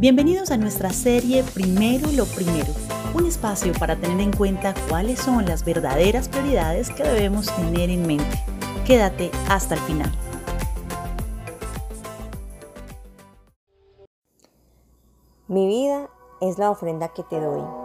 Bienvenidos a nuestra serie Primero lo Primero, un espacio para tener en cuenta cuáles son las verdaderas prioridades que debemos tener en mente. Quédate hasta el final. Mi vida es la ofrenda que te doy.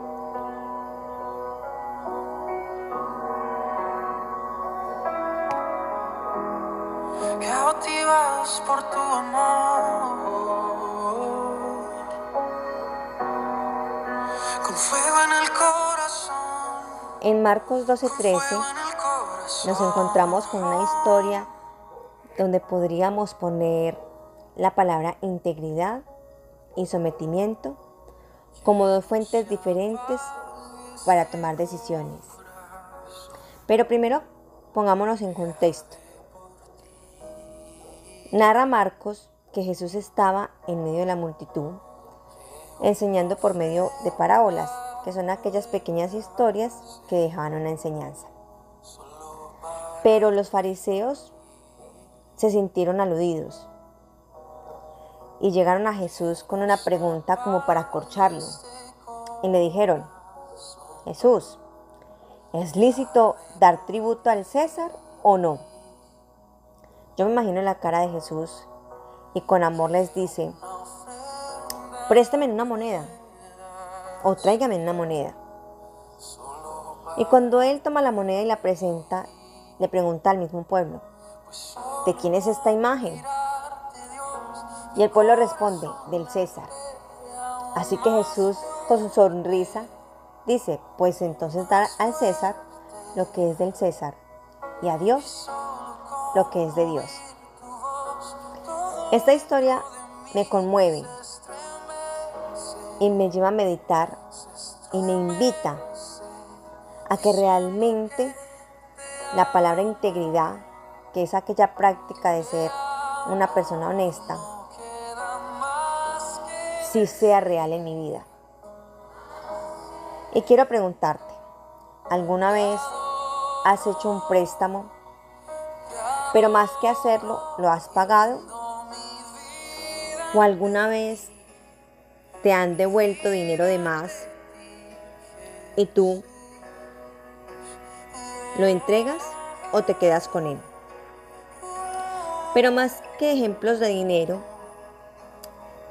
En Marcos con 12:13 fuego en el corazón. nos encontramos con una historia donde podríamos poner la palabra integridad y sometimiento como dos fuentes diferentes para tomar decisiones. Pero primero pongámonos en contexto. Narra Marcos que Jesús estaba en medio de la multitud enseñando por medio de parábolas, que son aquellas pequeñas historias que dejaban una enseñanza. Pero los fariseos se sintieron aludidos y llegaron a Jesús con una pregunta como para acorcharlo. Y le dijeron, Jesús, ¿es lícito dar tributo al César o no? Yo me imagino la cara de Jesús y con amor les dice, présteme una moneda o tráigame una moneda. Y cuando él toma la moneda y la presenta, le pregunta al mismo pueblo, ¿de quién es esta imagen? Y el pueblo responde, del César. Así que Jesús, con su sonrisa, dice, pues entonces dar al César lo que es del César y a Dios lo que es de Dios. Esta historia me conmueve y me lleva a meditar y me invita a que realmente la palabra integridad, que es aquella práctica de ser una persona honesta, sí sea real en mi vida. Y quiero preguntarte, ¿alguna vez has hecho un préstamo, pero más que hacerlo, lo has pagado? ¿O alguna vez te han devuelto dinero de más y tú lo entregas o te quedas con él? Pero más que ejemplos de dinero,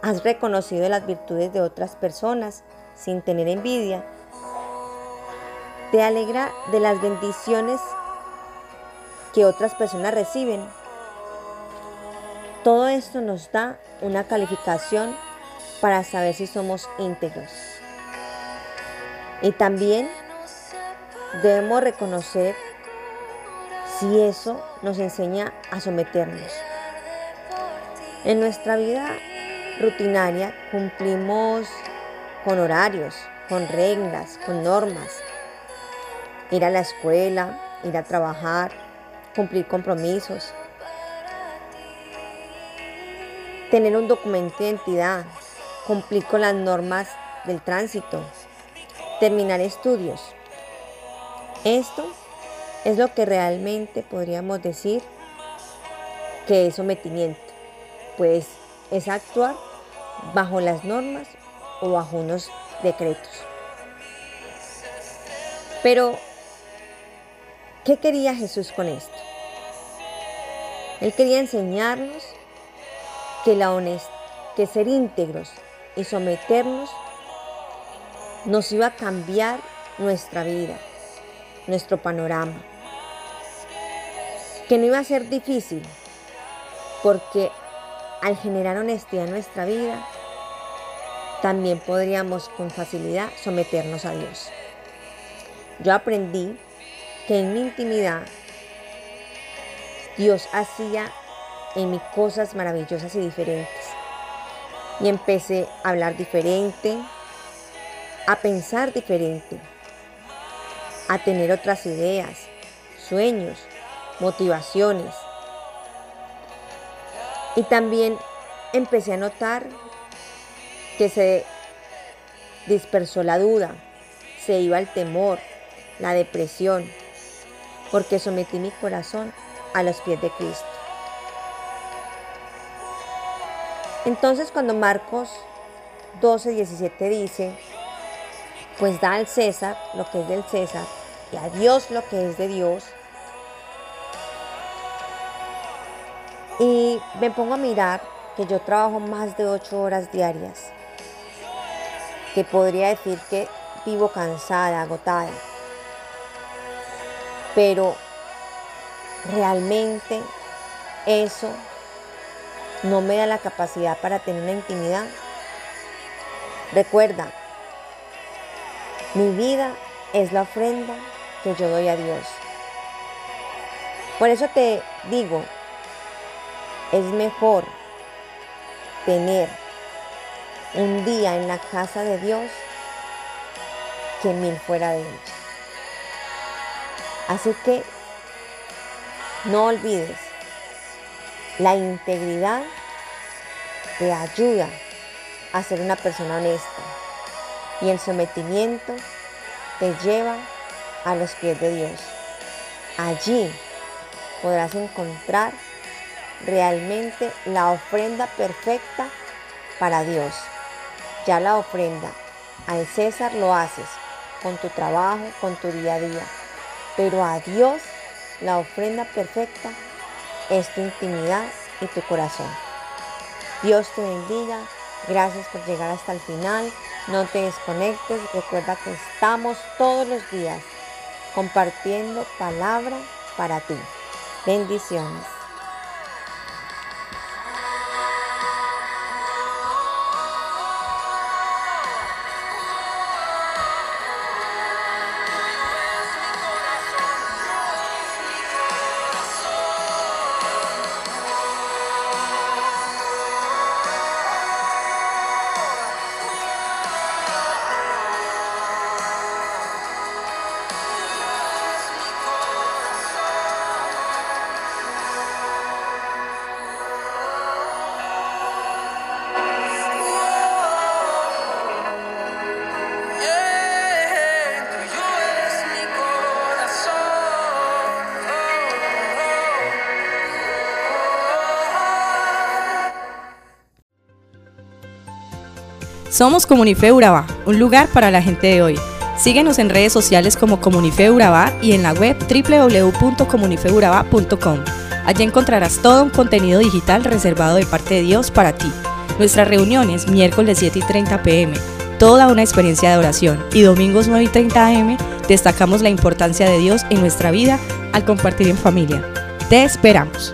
has reconocido las virtudes de otras personas sin tener envidia. Te alegra de las bendiciones que otras personas reciben. Todo esto nos da una calificación para saber si somos íntegros. Y también debemos reconocer si eso nos enseña a someternos. En nuestra vida rutinaria cumplimos con horarios, con reglas, con normas. Ir a la escuela, ir a trabajar, cumplir compromisos. Tener un documento de identidad, cumplir con las normas del tránsito, terminar estudios. Esto es lo que realmente podríamos decir que es sometimiento, pues es actuar bajo las normas o bajo unos decretos. Pero, ¿qué quería Jesús con esto? Él quería enseñarnos que, la honest que ser íntegros y someternos nos iba a cambiar nuestra vida, nuestro panorama. Que no iba a ser difícil, porque al generar honestidad en nuestra vida, también podríamos con facilidad someternos a Dios. Yo aprendí que en mi intimidad Dios hacía en mí cosas maravillosas y diferentes. Y empecé a hablar diferente, a pensar diferente, a tener otras ideas, sueños, motivaciones. Y también empecé a notar que se dispersó la duda, se iba el temor, la depresión, porque sometí mi corazón a los pies de Cristo. Entonces cuando Marcos 12, 17 dice, pues da al César lo que es del César y a Dios lo que es de Dios. Y me pongo a mirar que yo trabajo más de 8 horas diarias, que podría decir que vivo cansada, agotada, pero realmente eso no me da la capacidad para tener una intimidad. Recuerda, mi vida es la ofrenda que yo doy a Dios. Por eso te digo, es mejor tener un día en la casa de Dios que mil fuera de ella. Así que no olvides, la integridad te ayuda a ser una persona honesta y el sometimiento te lleva a los pies de Dios. Allí podrás encontrar realmente la ofrenda perfecta para Dios. Ya la ofrenda al César lo haces con tu trabajo, con tu día a día. Pero a Dios la ofrenda perfecta es tu intimidad y tu corazón. Dios te bendiga. Gracias por llegar hasta el final. No te desconectes. Recuerda que estamos todos los días compartiendo palabra para ti. Bendiciones. Somos Comunife Urabá, un lugar para la gente de hoy. Síguenos en redes sociales como Comunife Urabá y en la web www.comunifeurabá.com. Allí encontrarás todo un contenido digital reservado de parte de Dios para ti. Nuestras reuniones miércoles 7 y 30 pm, toda una experiencia de oración y domingos 9 y 30 am destacamos la importancia de Dios en nuestra vida al compartir en familia. Te esperamos.